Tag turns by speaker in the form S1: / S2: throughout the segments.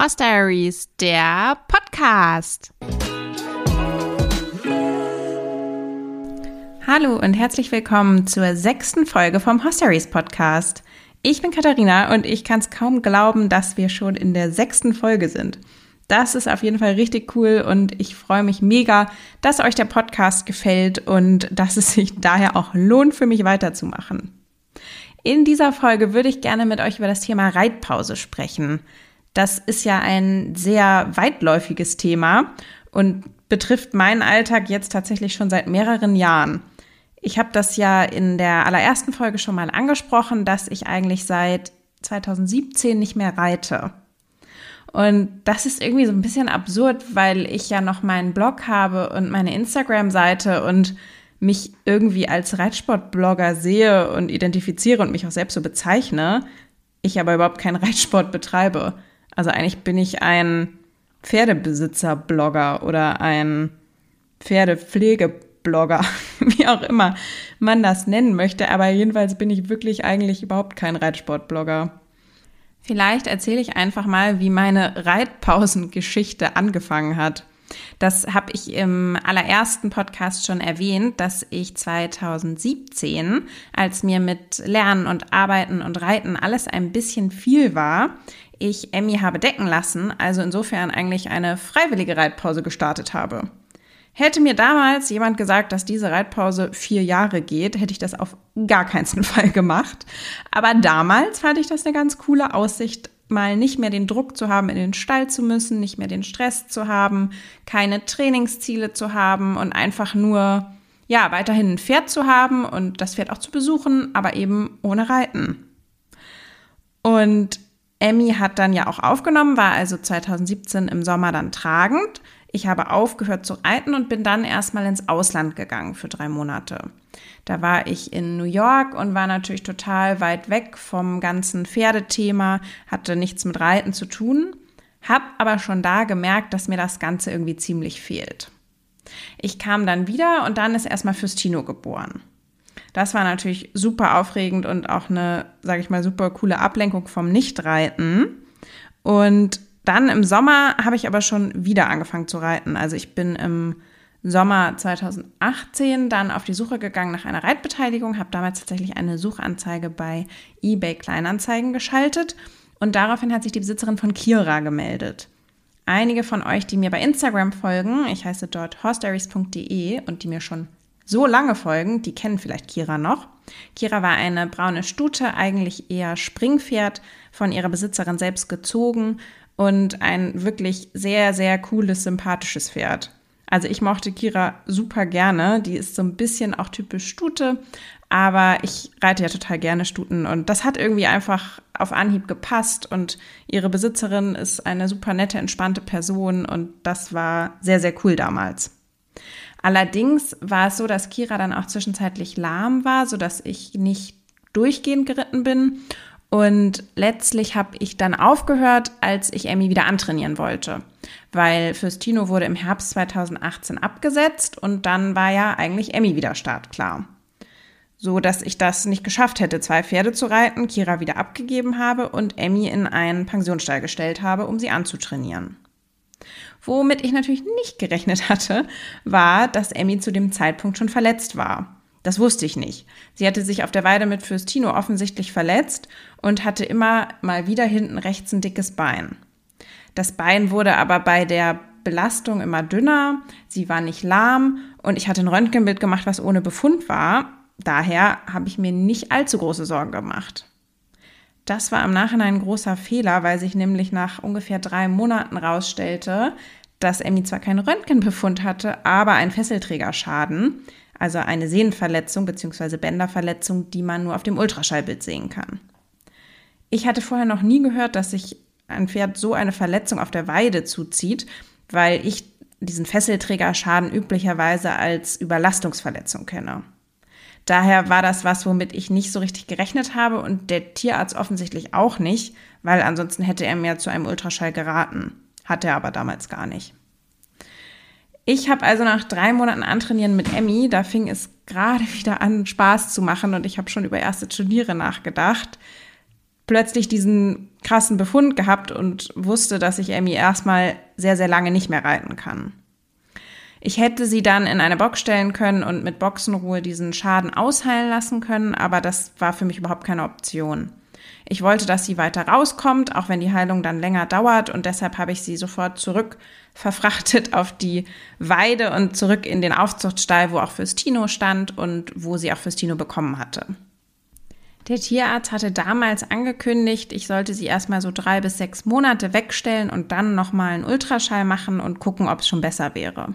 S1: Horse Diaries, der Podcast.
S2: Hallo und herzlich willkommen zur sechsten Folge vom Horse Diaries Podcast. Ich bin Katharina und ich kann es kaum glauben, dass wir schon in der sechsten Folge sind. Das ist auf jeden Fall richtig cool und ich freue mich mega, dass euch der Podcast gefällt und dass es sich daher auch lohnt, für mich weiterzumachen. In dieser Folge würde ich gerne mit euch über das Thema Reitpause sprechen. Das ist ja ein sehr weitläufiges Thema und betrifft meinen Alltag jetzt tatsächlich schon seit mehreren Jahren. Ich habe das ja in der allerersten Folge schon mal angesprochen, dass ich eigentlich seit 2017 nicht mehr reite. Und das ist irgendwie so ein bisschen absurd, weil ich ja noch meinen Blog habe und meine Instagram-Seite und mich irgendwie als Reitsportblogger sehe und identifiziere und mich auch selbst so bezeichne, ich aber überhaupt keinen Reitsport betreibe. Also eigentlich bin ich ein Pferdebesitzer-Blogger oder ein Pferdepflege-Blogger, wie auch immer man das nennen möchte. Aber jedenfalls bin ich wirklich eigentlich überhaupt kein Reitsport-Blogger. Vielleicht erzähle ich einfach mal, wie meine Reitpausengeschichte angefangen hat. Das habe ich im allerersten Podcast schon erwähnt, dass ich 2017, als mir mit Lernen und Arbeiten und Reiten alles ein bisschen viel war, ich Emmy habe decken lassen, also insofern eigentlich eine freiwillige Reitpause gestartet habe. Hätte mir damals jemand gesagt, dass diese Reitpause vier Jahre geht, hätte ich das auf gar keinen Fall gemacht. Aber damals fand ich das eine ganz coole Aussicht, mal nicht mehr den Druck zu haben, in den Stall zu müssen, nicht mehr den Stress zu haben, keine Trainingsziele zu haben und einfach nur, ja, weiterhin ein Pferd zu haben und das Pferd auch zu besuchen, aber eben ohne Reiten. Und Emmy hat dann ja auch aufgenommen, war also 2017 im Sommer dann tragend. Ich habe aufgehört zu reiten und bin dann erstmal ins Ausland gegangen für drei Monate. Da war ich in New York und war natürlich total weit weg vom ganzen Pferdethema, hatte nichts mit Reiten zu tun, hab aber schon da gemerkt, dass mir das Ganze irgendwie ziemlich fehlt. Ich kam dann wieder und dann ist erstmal Fürstino geboren. Das war natürlich super aufregend und auch eine, sage ich mal, super coole Ablenkung vom Nichtreiten. Und dann im Sommer habe ich aber schon wieder angefangen zu reiten. Also ich bin im Sommer 2018 dann auf die Suche gegangen nach einer Reitbeteiligung, habe damals tatsächlich eine Suchanzeige bei eBay Kleinanzeigen geschaltet und daraufhin hat sich die Besitzerin von Kira gemeldet. Einige von euch, die mir bei Instagram folgen, ich heiße dort horsedaries.de und die mir schon so lange folgen, die kennen vielleicht Kira noch. Kira war eine braune Stute, eigentlich eher Springpferd, von ihrer Besitzerin selbst gezogen und ein wirklich sehr, sehr cooles, sympathisches Pferd. Also ich mochte Kira super gerne. Die ist so ein bisschen auch typisch Stute, aber ich reite ja total gerne Stuten und das hat irgendwie einfach auf Anhieb gepasst und ihre Besitzerin ist eine super nette, entspannte Person und das war sehr, sehr cool damals. Allerdings war es so, dass Kira dann auch zwischenzeitlich lahm war, sodass ich nicht durchgehend geritten bin. Und letztlich habe ich dann aufgehört, als ich Emmy wieder antrainieren wollte. Weil Fürstino wurde im Herbst 2018 abgesetzt und dann war ja eigentlich Emmy wieder startklar. So dass ich das nicht geschafft hätte, zwei Pferde zu reiten, Kira wieder abgegeben habe und Emmy in einen Pensionsstall gestellt habe, um sie anzutrainieren. Womit ich natürlich nicht gerechnet hatte, war, dass Emmy zu dem Zeitpunkt schon verletzt war. Das wusste ich nicht. Sie hatte sich auf der Weide mit Fürstino offensichtlich verletzt und hatte immer mal wieder hinten rechts ein dickes Bein. Das Bein wurde aber bei der Belastung immer dünner, sie war nicht lahm und ich hatte ein Röntgenbild gemacht, was ohne Befund war. Daher habe ich mir nicht allzu große Sorgen gemacht. Das war im Nachhinein ein großer Fehler, weil sich nämlich nach ungefähr drei Monaten rausstellte, dass Emmy zwar keinen Röntgenbefund hatte, aber einen Fesselträgerschaden, also eine Sehnenverletzung bzw. Bänderverletzung, die man nur auf dem Ultraschallbild sehen kann. Ich hatte vorher noch nie gehört, dass sich ein Pferd so eine Verletzung auf der Weide zuzieht, weil ich diesen Fesselträgerschaden üblicherweise als Überlastungsverletzung kenne. Daher war das was, womit ich nicht so richtig gerechnet habe und der Tierarzt offensichtlich auch nicht, weil ansonsten hätte er mir zu einem Ultraschall geraten. Hat er aber damals gar nicht. Ich habe also nach drei Monaten Antrainieren mit Emmy, da fing es gerade wieder an, Spaß zu machen und ich habe schon über erste Turniere nachgedacht. plötzlich diesen krassen Befund gehabt und wusste, dass ich Emmy erstmal sehr, sehr lange nicht mehr reiten kann. Ich hätte sie dann in eine Box stellen können und mit Boxenruhe diesen Schaden ausheilen lassen können, aber das war für mich überhaupt keine Option. Ich wollte, dass sie weiter rauskommt, auch wenn die Heilung dann länger dauert und deshalb habe ich sie sofort zurück verfrachtet auf die Weide und zurück in den Aufzuchtstall, wo auch Fürstino stand und wo sie auch Fürstino bekommen hatte. Der Tierarzt hatte damals angekündigt, ich sollte sie erstmal so drei bis sechs Monate wegstellen und dann nochmal einen Ultraschall machen und gucken, ob es schon besser wäre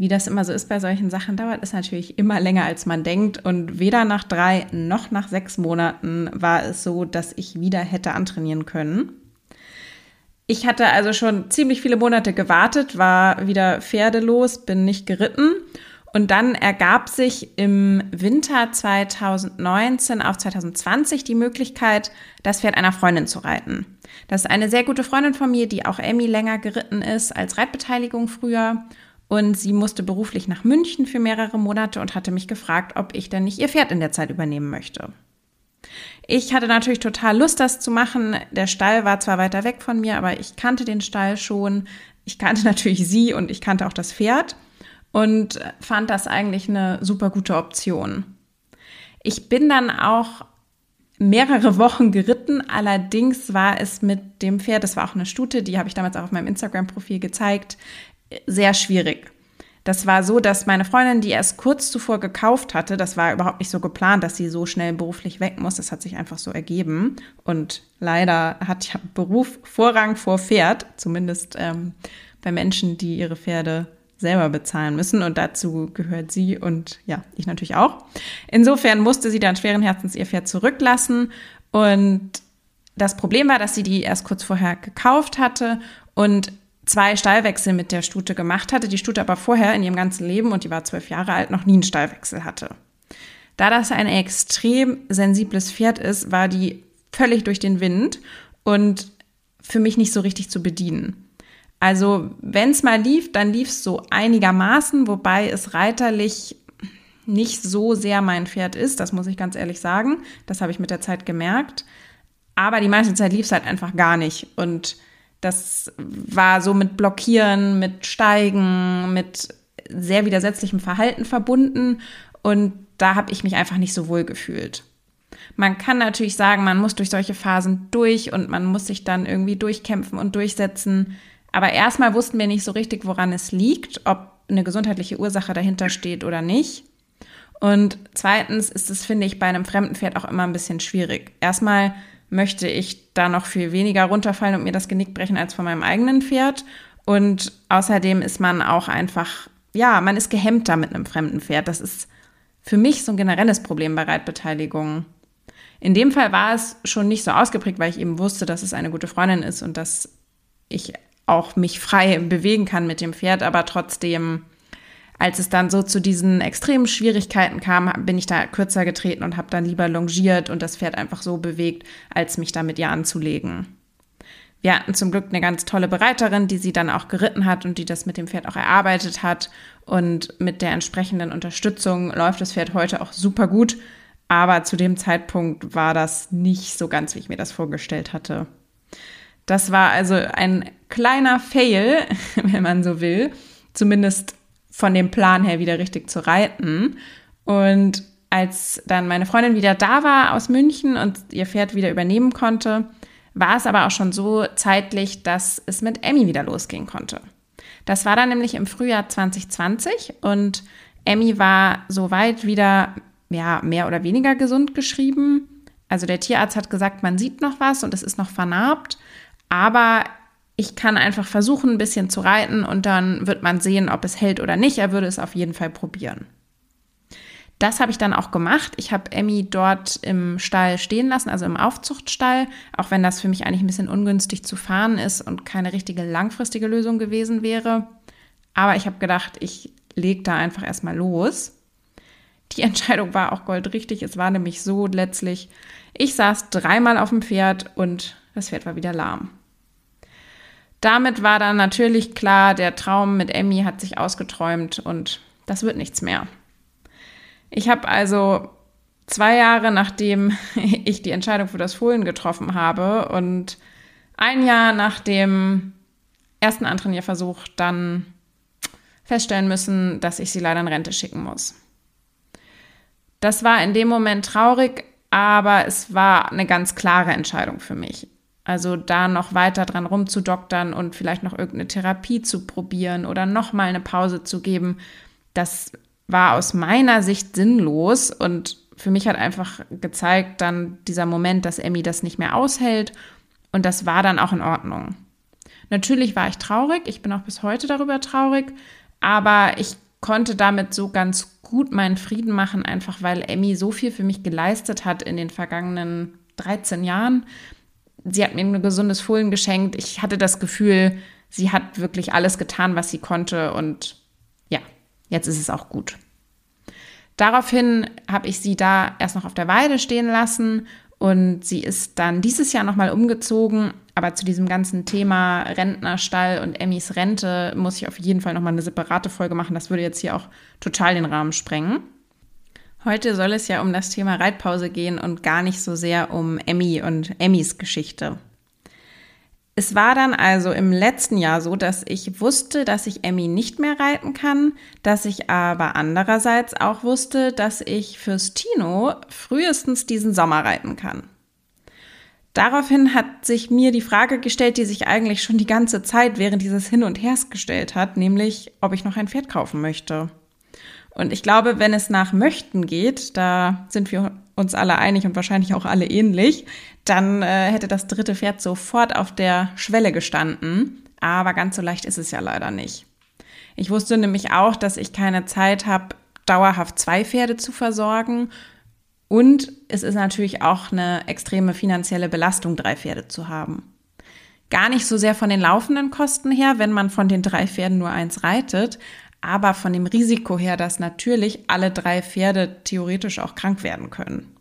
S2: wie das immer so ist bei solchen Sachen, dauert es natürlich immer länger, als man denkt. Und weder nach drei noch nach sechs Monaten war es so, dass ich wieder hätte antrainieren können. Ich hatte also schon ziemlich viele Monate gewartet, war wieder pferdelos, bin nicht geritten. Und dann ergab sich im Winter 2019 auf 2020 die Möglichkeit, das Pferd einer Freundin zu reiten. Das ist eine sehr gute Freundin von mir, die auch Emmy länger geritten ist als Reitbeteiligung früher. Und sie musste beruflich nach München für mehrere Monate und hatte mich gefragt, ob ich denn nicht ihr Pferd in der Zeit übernehmen möchte. Ich hatte natürlich total Lust, das zu machen. Der Stall war zwar weiter weg von mir, aber ich kannte den Stall schon. Ich kannte natürlich sie und ich kannte auch das Pferd und fand das eigentlich eine super gute Option. Ich bin dann auch mehrere Wochen geritten. Allerdings war es mit dem Pferd, das war auch eine Stute, die habe ich damals auch auf meinem Instagram-Profil gezeigt, sehr schwierig. Das war so, dass meine Freundin, die erst kurz zuvor gekauft hatte, das war überhaupt nicht so geplant, dass sie so schnell beruflich weg muss. Das hat sich einfach so ergeben. Und leider hat ja Beruf Vorrang vor Pferd, zumindest ähm, bei Menschen, die ihre Pferde selber bezahlen müssen. Und dazu gehört sie und ja, ich natürlich auch. Insofern musste sie dann schweren Herzens ihr Pferd zurücklassen. Und das Problem war, dass sie die erst kurz vorher gekauft hatte und zwei Stallwechsel mit der Stute gemacht hatte, die Stute aber vorher in ihrem ganzen Leben, und die war zwölf Jahre alt, noch nie einen Stallwechsel hatte. Da das ein extrem sensibles Pferd ist, war die völlig durch den Wind und für mich nicht so richtig zu bedienen. Also wenn es mal lief, dann lief es so einigermaßen, wobei es reiterlich nicht so sehr mein Pferd ist, das muss ich ganz ehrlich sagen. Das habe ich mit der Zeit gemerkt. Aber die meiste Zeit lief es halt einfach gar nicht. Und das war so mit Blockieren, mit Steigen, mit sehr widersetzlichem Verhalten verbunden und da habe ich mich einfach nicht so wohl gefühlt. Man kann natürlich sagen, man muss durch solche Phasen durch und man muss sich dann irgendwie durchkämpfen und durchsetzen. Aber erstmal wussten wir nicht so richtig, woran es liegt, ob eine gesundheitliche Ursache dahinter steht oder nicht. Und zweitens ist es, finde ich, bei einem fremden Pferd auch immer ein bisschen schwierig. Erstmal möchte ich da noch viel weniger runterfallen und mir das Genick brechen als von meinem eigenen Pferd. Und außerdem ist man auch einfach, ja, man ist gehemmter mit einem fremden Pferd. Das ist für mich so ein generelles Problem bei Reitbeteiligung. In dem Fall war es schon nicht so ausgeprägt, weil ich eben wusste, dass es eine gute Freundin ist und dass ich auch mich frei bewegen kann mit dem Pferd, aber trotzdem als es dann so zu diesen extremen Schwierigkeiten kam, bin ich da kürzer getreten und habe dann lieber longiert und das Pferd einfach so bewegt, als mich da mit ihr anzulegen. Wir hatten zum Glück eine ganz tolle Bereiterin, die sie dann auch geritten hat und die das mit dem Pferd auch erarbeitet hat. Und mit der entsprechenden Unterstützung läuft das Pferd heute auch super gut. Aber zu dem Zeitpunkt war das nicht so ganz, wie ich mir das vorgestellt hatte. Das war also ein kleiner Fail, wenn man so will. Zumindest von dem Plan her wieder richtig zu reiten. Und als dann meine Freundin wieder da war aus München und ihr Pferd wieder übernehmen konnte, war es aber auch schon so zeitlich, dass es mit Emmy wieder losgehen konnte. Das war dann nämlich im Frühjahr 2020 und Emmy war soweit wieder ja, mehr oder weniger gesund geschrieben. Also der Tierarzt hat gesagt, man sieht noch was und es ist noch vernarbt, aber ich kann einfach versuchen, ein bisschen zu reiten und dann wird man sehen, ob es hält oder nicht. Er würde es auf jeden Fall probieren. Das habe ich dann auch gemacht. Ich habe Emmy dort im Stall stehen lassen, also im Aufzuchtstall, auch wenn das für mich eigentlich ein bisschen ungünstig zu fahren ist und keine richtige langfristige Lösung gewesen wäre. Aber ich habe gedacht, ich lege da einfach erstmal los. Die Entscheidung war auch goldrichtig. Es war nämlich so letztlich, ich saß dreimal auf dem Pferd und das Pferd war wieder lahm. Damit war dann natürlich klar, der Traum mit Emmy hat sich ausgeträumt und das wird nichts mehr. Ich habe also zwei Jahre nachdem ich die Entscheidung für das Fohlen getroffen habe und ein Jahr nach dem ersten Antrainierversuch dann feststellen müssen, dass ich sie leider in Rente schicken muss. Das war in dem Moment traurig, aber es war eine ganz klare Entscheidung für mich. Also da noch weiter dran rumzudoktern und vielleicht noch irgendeine Therapie zu probieren oder nochmal eine Pause zu geben, das war aus meiner Sicht sinnlos und für mich hat einfach gezeigt dann dieser Moment, dass Emmy das nicht mehr aushält und das war dann auch in Ordnung. Natürlich war ich traurig, ich bin auch bis heute darüber traurig, aber ich konnte damit so ganz gut meinen Frieden machen, einfach weil Emmy so viel für mich geleistet hat in den vergangenen 13 Jahren. Sie hat mir ein gesundes Fohlen geschenkt. Ich hatte das Gefühl, sie hat wirklich alles getan, was sie konnte und ja, jetzt ist es auch gut. Daraufhin habe ich sie da erst noch auf der Weide stehen lassen und sie ist dann dieses Jahr nochmal umgezogen. Aber zu diesem ganzen Thema Rentnerstall und Emmys Rente muss ich auf jeden Fall nochmal eine separate Folge machen. Das würde jetzt hier auch total den Rahmen sprengen. Heute soll es ja um das Thema Reitpause gehen und gar nicht so sehr um Emmy und Emmys Geschichte. Es war dann also im letzten Jahr so, dass ich wusste, dass ich Emmy nicht mehr reiten kann, dass ich aber andererseits auch wusste, dass ich fürs Tino frühestens diesen Sommer reiten kann. Daraufhin hat sich mir die Frage gestellt, die sich eigentlich schon die ganze Zeit während dieses Hin und Hers gestellt hat, nämlich, ob ich noch ein Pferd kaufen möchte. Und ich glaube, wenn es nach Möchten geht, da sind wir uns alle einig und wahrscheinlich auch alle ähnlich, dann äh, hätte das dritte Pferd sofort auf der Schwelle gestanden. Aber ganz so leicht ist es ja leider nicht. Ich wusste nämlich auch, dass ich keine Zeit habe, dauerhaft zwei Pferde zu versorgen. Und es ist natürlich auch eine extreme finanzielle Belastung, drei Pferde zu haben. Gar nicht so sehr von den laufenden Kosten her, wenn man von den drei Pferden nur eins reitet, aber von dem Risiko her, dass natürlich alle drei Pferde theoretisch auch krank werden können.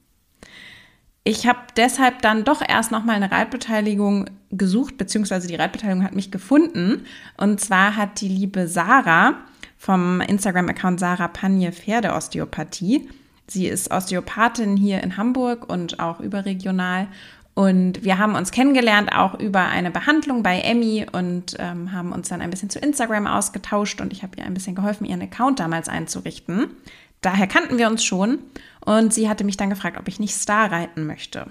S2: Ich habe deshalb dann doch erst noch mal eine Reitbeteiligung gesucht, beziehungsweise die Reitbeteiligung hat mich gefunden. Und zwar hat die liebe Sarah vom Instagram-Account Sarah Panje Pferdeosteopathie. Sie ist Osteopathin hier in Hamburg und auch überregional und wir haben uns kennengelernt auch über eine Behandlung bei Emmy und ähm, haben uns dann ein bisschen zu Instagram ausgetauscht und ich habe ihr ein bisschen geholfen, ihren Account damals einzurichten. Daher kannten wir uns schon und sie hatte mich dann gefragt, ob ich nicht Star reiten möchte.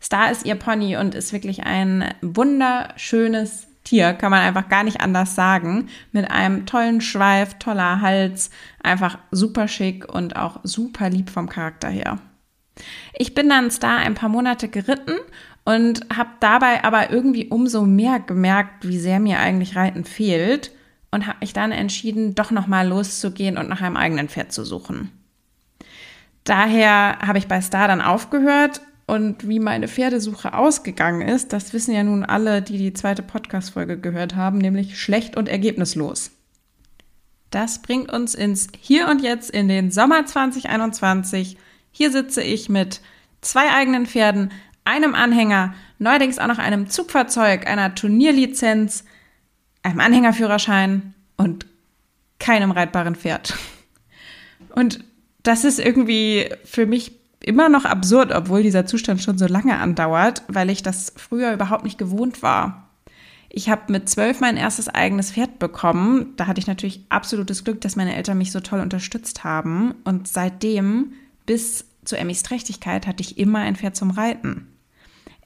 S2: Star ist ihr Pony und ist wirklich ein wunderschönes Tier, kann man einfach gar nicht anders sagen. Mit einem tollen Schweif, toller Hals, einfach super schick und auch super lieb vom Charakter her. Ich bin dann Star ein paar Monate geritten und habe dabei aber irgendwie umso mehr gemerkt, wie sehr mir eigentlich Reiten fehlt und habe mich dann entschieden, doch nochmal loszugehen und nach einem eigenen Pferd zu suchen. Daher habe ich bei Star dann aufgehört und wie meine Pferdesuche ausgegangen ist, das wissen ja nun alle, die die zweite Podcast-Folge gehört haben, nämlich schlecht und ergebnislos. Das bringt uns ins Hier und Jetzt in den Sommer 2021 hier sitze ich mit zwei eigenen Pferden, einem Anhänger, neuerdings auch noch einem Zugfahrzeug, einer Turnierlizenz, einem Anhängerführerschein und keinem reitbaren Pferd. Und das ist irgendwie für mich immer noch absurd, obwohl dieser Zustand schon so lange andauert, weil ich das früher überhaupt nicht gewohnt war. Ich habe mit zwölf mein erstes eigenes Pferd bekommen. Da hatte ich natürlich absolutes Glück, dass meine Eltern mich so toll unterstützt haben. Und seitdem bis zu Emmys Trächtigkeit hatte ich immer ein Pferd zum Reiten.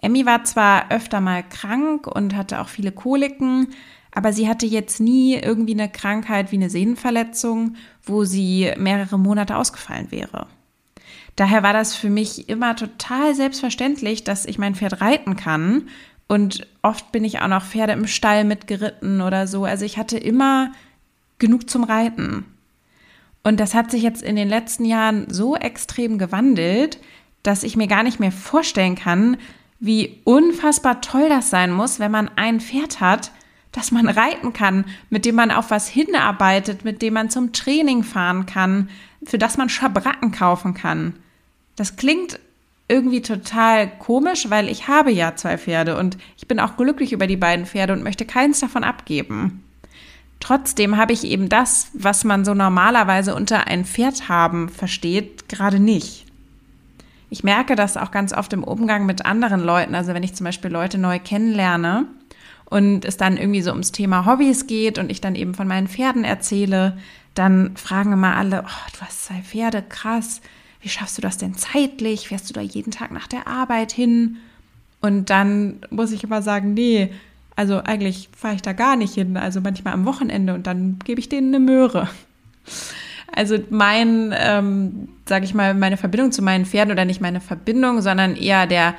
S2: Emmy war zwar öfter mal krank und hatte auch viele Koliken, aber sie hatte jetzt nie irgendwie eine Krankheit wie eine Sehnenverletzung, wo sie mehrere Monate ausgefallen wäre. Daher war das für mich immer total selbstverständlich, dass ich mein Pferd reiten kann. Und oft bin ich auch noch Pferde im Stall mitgeritten oder so. Also ich hatte immer genug zum Reiten. Und das hat sich jetzt in den letzten Jahren so extrem gewandelt, dass ich mir gar nicht mehr vorstellen kann, wie unfassbar toll das sein muss, wenn man ein Pferd hat, das man reiten kann, mit dem man auf was hinarbeitet, mit dem man zum Training fahren kann, für das man Schabracken kaufen kann. Das klingt irgendwie total komisch, weil ich habe ja zwei Pferde und ich bin auch glücklich über die beiden Pferde und möchte keins davon abgeben. Trotzdem habe ich eben das, was man so normalerweise unter ein Pferd haben versteht, gerade nicht. ich merke das auch ganz oft im Umgang mit anderen Leuten. Also wenn ich zum Beispiel Leute neu kennenlerne und es dann irgendwie so ums Thema Hobbys geht und ich dann eben von meinen Pferden erzähle, dann fragen immer alle, oh, du hast zwei Pferde, krass. Wie schaffst du das denn zeitlich? Fährst du da jeden Tag nach der Arbeit hin? Und dann muss ich immer sagen, nee, also eigentlich fahre ich da gar nicht hin. Also manchmal am Wochenende und dann gebe ich denen eine Möhre. Also mein, ähm, sage ich mal, meine Verbindung zu meinen Pferden oder nicht meine Verbindung, sondern eher der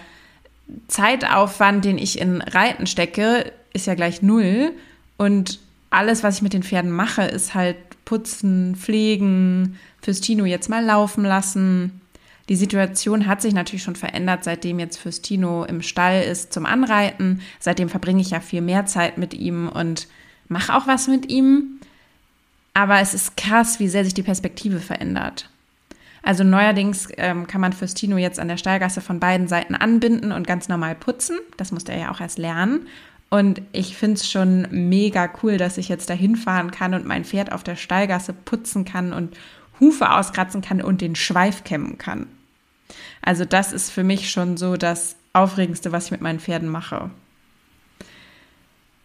S2: Zeitaufwand, den ich in Reiten stecke, ist ja gleich null. Und alles, was ich mit den Pferden mache, ist halt putzen, pflegen, fürs Tino jetzt mal laufen lassen. Die Situation hat sich natürlich schon verändert, seitdem jetzt fürs Tino im Stall ist zum Anreiten. Seitdem verbringe ich ja viel mehr Zeit mit ihm und mache auch was mit ihm. Aber es ist krass, wie sehr sich die Perspektive verändert. Also neuerdings ähm, kann man Fürstino jetzt an der Stallgasse von beiden Seiten anbinden und ganz normal putzen. Das musste er ja auch erst lernen. Und ich finde es schon mega cool, dass ich jetzt dahin fahren kann und mein Pferd auf der Stallgasse putzen kann und Hufe auskratzen kann und den Schweif kämmen kann. Also das ist für mich schon so das Aufregendste, was ich mit meinen Pferden mache.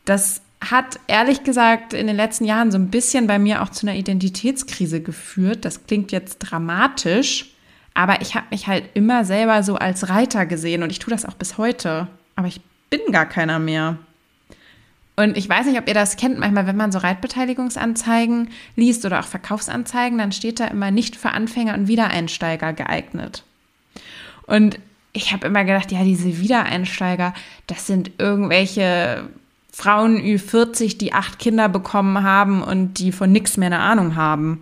S2: Das hat ehrlich gesagt in den letzten Jahren so ein bisschen bei mir auch zu einer Identitätskrise geführt. Das klingt jetzt dramatisch, aber ich habe mich halt immer selber so als Reiter gesehen und ich tue das auch bis heute. Aber ich bin gar keiner mehr. Und ich weiß nicht, ob ihr das kennt, manchmal, wenn man so Reitbeteiligungsanzeigen liest oder auch Verkaufsanzeigen, dann steht da immer nicht für Anfänger und Wiedereinsteiger geeignet. Und ich habe immer gedacht, ja, diese Wiedereinsteiger, das sind irgendwelche Frauen Ü40, die acht Kinder bekommen haben und die von nichts mehr eine Ahnung haben.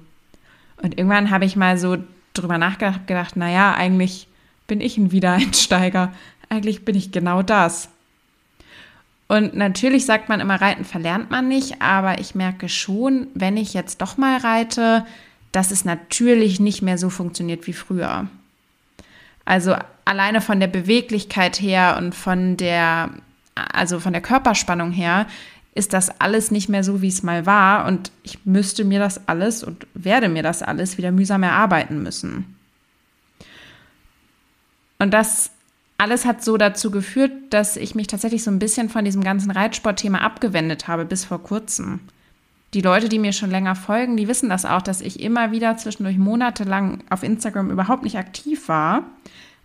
S2: Und irgendwann habe ich mal so drüber nachgedacht, gedacht, naja, eigentlich bin ich ein Wiedereinsteiger. Eigentlich bin ich genau das. Und natürlich sagt man immer, reiten verlernt man nicht, aber ich merke schon, wenn ich jetzt doch mal reite, dass es natürlich nicht mehr so funktioniert wie früher. Also alleine von der Beweglichkeit her und von der also von der Körperspannung her, ist das alles nicht mehr so, wie es mal war. Und ich müsste mir das alles und werde mir das alles wieder mühsam erarbeiten müssen. Und das alles hat so dazu geführt, dass ich mich tatsächlich so ein bisschen von diesem ganzen Reitsportthema abgewendet habe bis vor kurzem. Die Leute, die mir schon länger folgen, die wissen das auch, dass ich immer wieder zwischendurch monatelang auf Instagram überhaupt nicht aktiv war,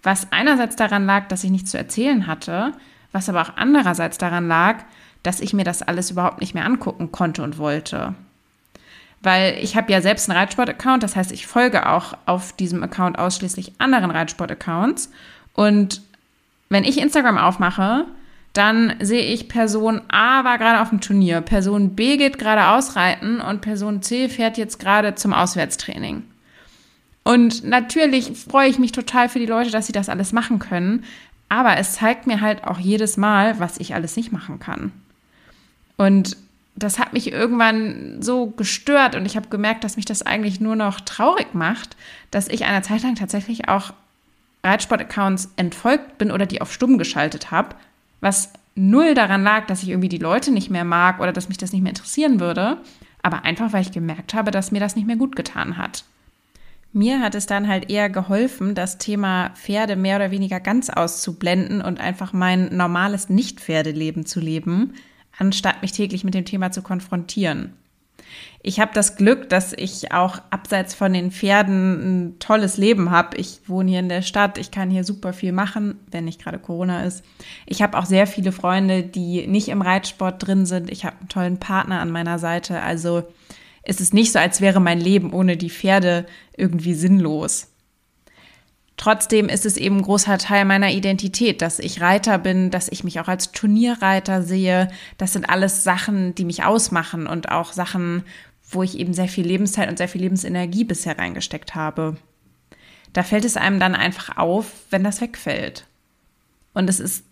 S2: was einerseits daran lag, dass ich nichts zu erzählen hatte, was aber auch andererseits daran lag, dass ich mir das alles überhaupt nicht mehr angucken konnte und wollte. Weil ich habe ja selbst einen Reitsport-Account, das heißt, ich folge auch auf diesem Account ausschließlich anderen Reitsport-Accounts. Und wenn ich Instagram aufmache, dann sehe ich Person A war gerade auf dem Turnier, Person B geht gerade ausreiten und Person C fährt jetzt gerade zum Auswärtstraining. Und natürlich freue ich mich total für die Leute, dass sie das alles machen können. Aber es zeigt mir halt auch jedes Mal, was ich alles nicht machen kann. Und das hat mich irgendwann so gestört und ich habe gemerkt, dass mich das eigentlich nur noch traurig macht, dass ich eine Zeit lang tatsächlich auch Reitsport-Accounts entfolgt bin oder die auf stumm geschaltet habe, was null daran lag, dass ich irgendwie die Leute nicht mehr mag oder dass mich das nicht mehr interessieren würde, aber einfach, weil ich gemerkt habe, dass mir das nicht mehr gut getan hat. Mir hat es dann halt eher geholfen, das Thema Pferde mehr oder weniger ganz auszublenden und einfach mein normales Nicht-Pferdeleben zu leben, anstatt mich täglich mit dem Thema zu konfrontieren. Ich habe das Glück, dass ich auch abseits von den Pferden ein tolles Leben habe. Ich wohne hier in der Stadt, ich kann hier super viel machen, wenn nicht gerade Corona ist. Ich habe auch sehr viele Freunde, die nicht im Reitsport drin sind. Ich habe einen tollen Partner an meiner Seite. Also ist es nicht so, als wäre mein Leben ohne die Pferde irgendwie sinnlos. Trotzdem ist es eben ein großer Teil meiner Identität, dass ich Reiter bin, dass ich mich auch als Turnierreiter sehe. Das sind alles Sachen, die mich ausmachen und auch Sachen, wo ich eben sehr viel Lebenszeit und sehr viel Lebensenergie bisher reingesteckt habe. Da fällt es einem dann einfach auf, wenn das wegfällt. Und es ist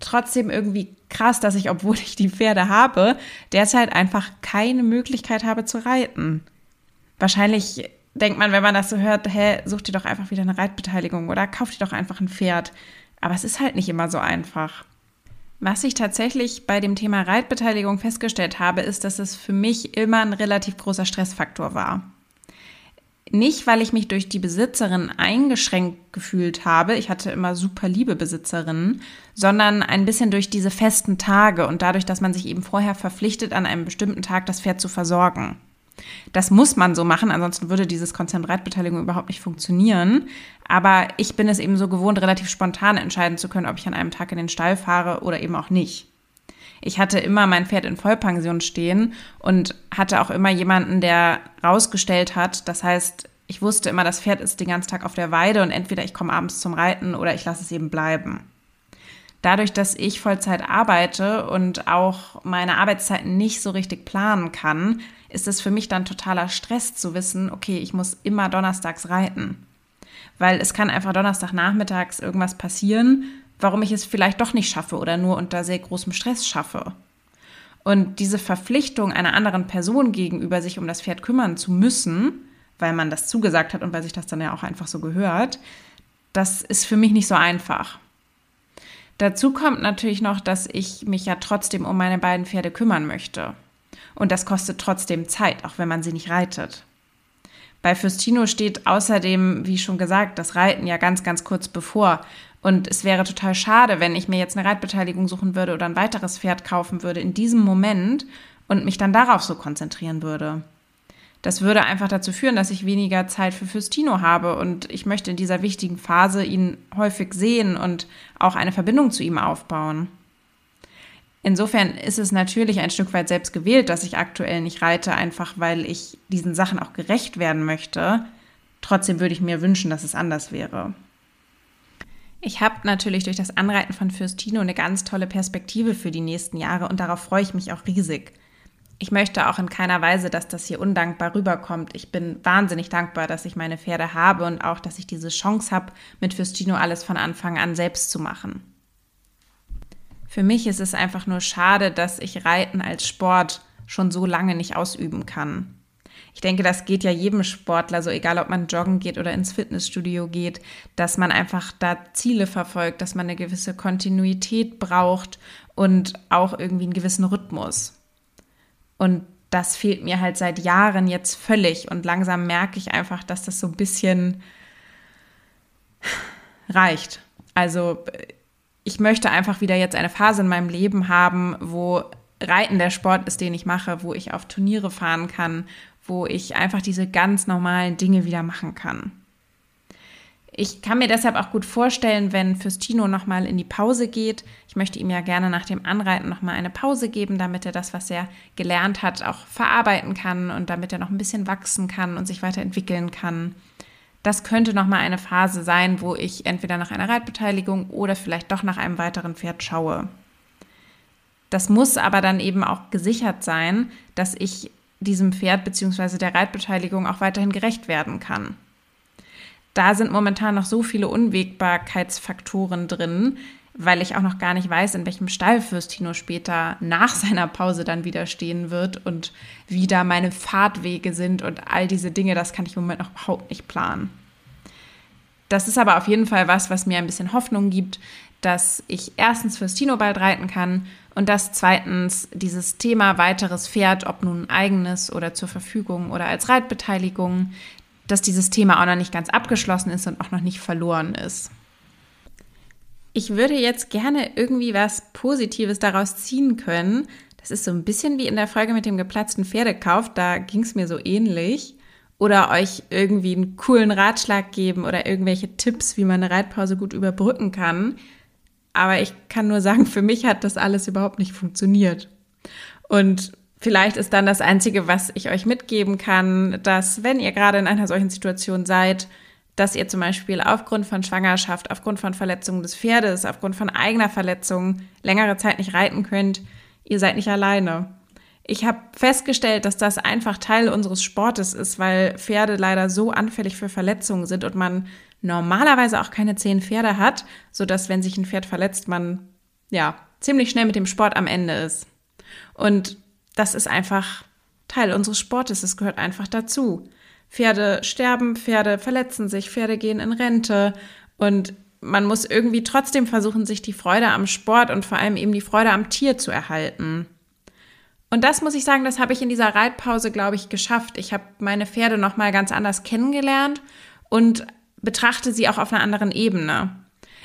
S2: trotzdem irgendwie krass, dass ich, obwohl ich die Pferde habe, derzeit einfach keine Möglichkeit habe zu reiten. Wahrscheinlich denkt man, wenn man das so hört, hä, such dir doch einfach wieder eine Reitbeteiligung oder kauf dir doch einfach ein Pferd. Aber es ist halt nicht immer so einfach. Was ich tatsächlich bei dem Thema Reitbeteiligung festgestellt habe, ist, dass es für mich immer ein relativ großer Stressfaktor war. Nicht, weil ich mich durch die Besitzerin eingeschränkt gefühlt habe, ich hatte immer super liebe Besitzerinnen, sondern ein bisschen durch diese festen Tage und dadurch, dass man sich eben vorher verpflichtet, an einem bestimmten Tag das Pferd zu versorgen. Das muss man so machen, ansonsten würde dieses Konzept Reitbeteiligung überhaupt nicht funktionieren. Aber ich bin es eben so gewohnt, relativ spontan entscheiden zu können, ob ich an einem Tag in den Stall fahre oder eben auch nicht. Ich hatte immer mein Pferd in Vollpension stehen und hatte auch immer jemanden, der rausgestellt hat. Das heißt, ich wusste immer, das Pferd ist den ganzen Tag auf der Weide und entweder ich komme abends zum Reiten oder ich lasse es eben bleiben. Dadurch, dass ich Vollzeit arbeite und auch meine Arbeitszeiten nicht so richtig planen kann, ist es für mich dann totaler Stress zu wissen, okay, ich muss immer donnerstags reiten. Weil es kann einfach Donnerstagnachmittags irgendwas passieren, warum ich es vielleicht doch nicht schaffe oder nur unter sehr großem Stress schaffe. Und diese Verpflichtung einer anderen Person gegenüber, sich um das Pferd kümmern zu müssen, weil man das zugesagt hat und weil sich das dann ja auch einfach so gehört, das ist für mich nicht so einfach. Dazu kommt natürlich noch, dass ich mich ja trotzdem um meine beiden Pferde kümmern möchte. Und das kostet trotzdem Zeit, auch wenn man sie nicht reitet. Bei Fürstino steht außerdem, wie schon gesagt, das Reiten ja ganz, ganz kurz bevor. Und es wäre total schade, wenn ich mir jetzt eine Reitbeteiligung suchen würde oder ein weiteres Pferd kaufen würde in diesem Moment und mich dann darauf so konzentrieren würde. Das würde einfach dazu führen, dass ich weniger Zeit für Fürstino habe und ich möchte in dieser wichtigen Phase ihn häufig sehen und auch eine Verbindung zu ihm aufbauen. Insofern ist es natürlich ein Stück weit selbst gewählt, dass ich aktuell nicht reite, einfach weil ich diesen Sachen auch gerecht werden möchte. Trotzdem würde ich mir wünschen, dass es anders wäre. Ich habe natürlich durch das Anreiten von Fürstino eine ganz tolle Perspektive für die nächsten Jahre und darauf freue ich mich auch riesig. Ich möchte auch in keiner Weise, dass das hier undankbar rüberkommt. Ich bin wahnsinnig dankbar, dass ich meine Pferde habe und auch, dass ich diese Chance habe, mit Fürstino alles von Anfang an selbst zu machen. Für mich ist es einfach nur schade, dass ich Reiten als Sport schon so lange nicht ausüben kann. Ich denke, das geht ja jedem Sportler, so egal ob man joggen geht oder ins Fitnessstudio geht, dass man einfach da Ziele verfolgt, dass man eine gewisse Kontinuität braucht und auch irgendwie einen gewissen Rhythmus. Und das fehlt mir halt seit Jahren jetzt völlig und langsam merke ich einfach, dass das so ein bisschen reicht. Also ich möchte einfach wieder jetzt eine Phase in meinem Leben haben, wo Reiten der Sport ist, den ich mache, wo ich auf Turniere fahren kann, wo ich einfach diese ganz normalen Dinge wieder machen kann. Ich kann mir deshalb auch gut vorstellen, wenn Fürstino nochmal in die Pause geht. Ich möchte ihm ja gerne nach dem Anreiten nochmal eine Pause geben, damit er das, was er gelernt hat, auch verarbeiten kann und damit er noch ein bisschen wachsen kann und sich weiterentwickeln kann das könnte nochmal eine Phase sein, wo ich entweder nach einer Reitbeteiligung oder vielleicht doch nach einem weiteren Pferd schaue. Das muss aber dann eben auch gesichert sein, dass ich diesem Pferd bzw. der Reitbeteiligung auch weiterhin gerecht werden kann. Da sind momentan noch so viele Unwägbarkeitsfaktoren drin, weil ich auch noch gar nicht weiß, in welchem Stall Fürstino später nach seiner Pause dann wieder stehen wird und wie da meine Fahrtwege sind und all diese Dinge, das kann ich im Moment noch überhaupt nicht planen. Das ist aber auf jeden Fall was, was mir ein bisschen Hoffnung gibt, dass ich erstens Fürstino bald reiten kann und dass zweitens dieses Thema weiteres Pferd, ob nun eigenes oder zur Verfügung oder als Reitbeteiligung, dass dieses Thema auch noch nicht ganz abgeschlossen ist und auch noch nicht verloren ist. Ich würde jetzt gerne irgendwie was Positives daraus ziehen können. Das ist so ein bisschen wie in der Folge mit dem geplatzten Pferdekauf. Da ging es mir so ähnlich. Oder euch irgendwie einen coolen Ratschlag geben oder irgendwelche Tipps, wie man eine Reitpause gut überbrücken kann. Aber ich kann nur sagen, für mich hat das alles überhaupt nicht funktioniert. Und vielleicht ist dann das Einzige, was ich euch mitgeben kann, dass wenn ihr gerade in einer solchen Situation seid, dass ihr zum Beispiel aufgrund von Schwangerschaft, aufgrund von Verletzungen des Pferdes, aufgrund von eigener Verletzung längere Zeit nicht reiten könnt, ihr seid nicht alleine. Ich habe festgestellt, dass das einfach Teil unseres Sportes ist, weil Pferde leider so anfällig für Verletzungen sind und man normalerweise auch keine zehn Pferde hat, sodass, wenn sich ein Pferd verletzt, man ja ziemlich schnell mit dem Sport am Ende ist. Und das ist einfach Teil unseres Sportes, es gehört einfach dazu. Pferde sterben, Pferde verletzen sich, Pferde gehen in Rente und man muss irgendwie trotzdem versuchen, sich die Freude am Sport und vor allem eben die Freude am Tier zu erhalten. Und das muss ich sagen, das habe ich in dieser Reitpause, glaube ich, geschafft. Ich habe meine Pferde noch mal ganz anders kennengelernt und betrachte sie auch auf einer anderen Ebene.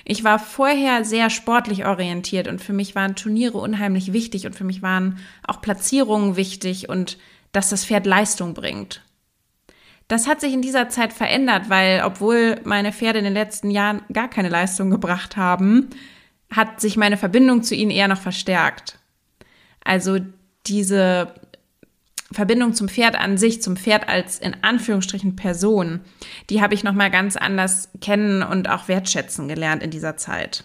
S2: Ich war vorher sehr sportlich orientiert und für mich waren Turniere unheimlich wichtig und für mich waren auch Platzierungen wichtig und dass das Pferd Leistung bringt. Das hat sich in dieser Zeit verändert, weil obwohl meine Pferde in den letzten Jahren gar keine Leistung gebracht haben, hat sich meine Verbindung zu ihnen eher noch verstärkt. Also diese Verbindung zum Pferd an sich, zum Pferd als in Anführungsstrichen Person, die habe ich noch mal ganz anders kennen und auch wertschätzen gelernt in dieser Zeit.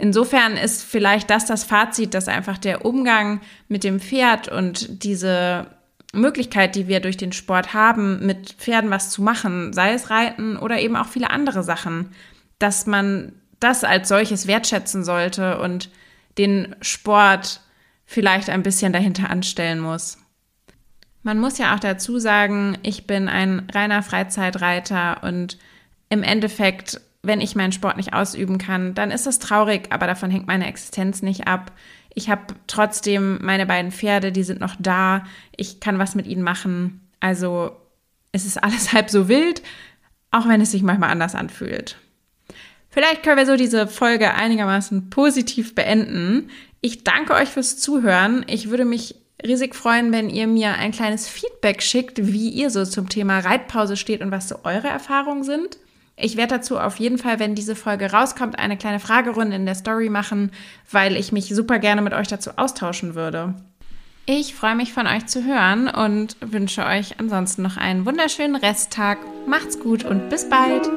S2: Insofern ist vielleicht das das Fazit, dass einfach der Umgang mit dem Pferd und diese Möglichkeit, die wir durch den Sport haben, mit Pferden was zu machen, sei es Reiten oder eben auch viele andere Sachen, dass man das als solches wertschätzen sollte und den Sport vielleicht ein bisschen dahinter anstellen muss. Man muss ja auch dazu sagen, ich bin ein reiner Freizeitreiter und im Endeffekt, wenn ich meinen Sport nicht ausüben kann, dann ist das traurig, aber davon hängt meine Existenz nicht ab. Ich habe trotzdem meine beiden Pferde, die sind noch da. Ich kann was mit ihnen machen. Also es ist alles halb so wild, auch wenn es sich manchmal anders anfühlt. Vielleicht können wir so diese Folge einigermaßen positiv beenden. Ich danke euch fürs Zuhören. Ich würde mich riesig freuen, wenn ihr mir ein kleines Feedback schickt, wie ihr so zum Thema Reitpause steht und was so eure Erfahrungen sind. Ich werde dazu auf jeden Fall, wenn diese Folge rauskommt, eine kleine Fragerunde in der Story machen, weil ich mich super gerne mit euch dazu austauschen würde. Ich freue mich von euch zu hören und wünsche euch ansonsten noch einen wunderschönen Resttag. Macht's gut und bis bald.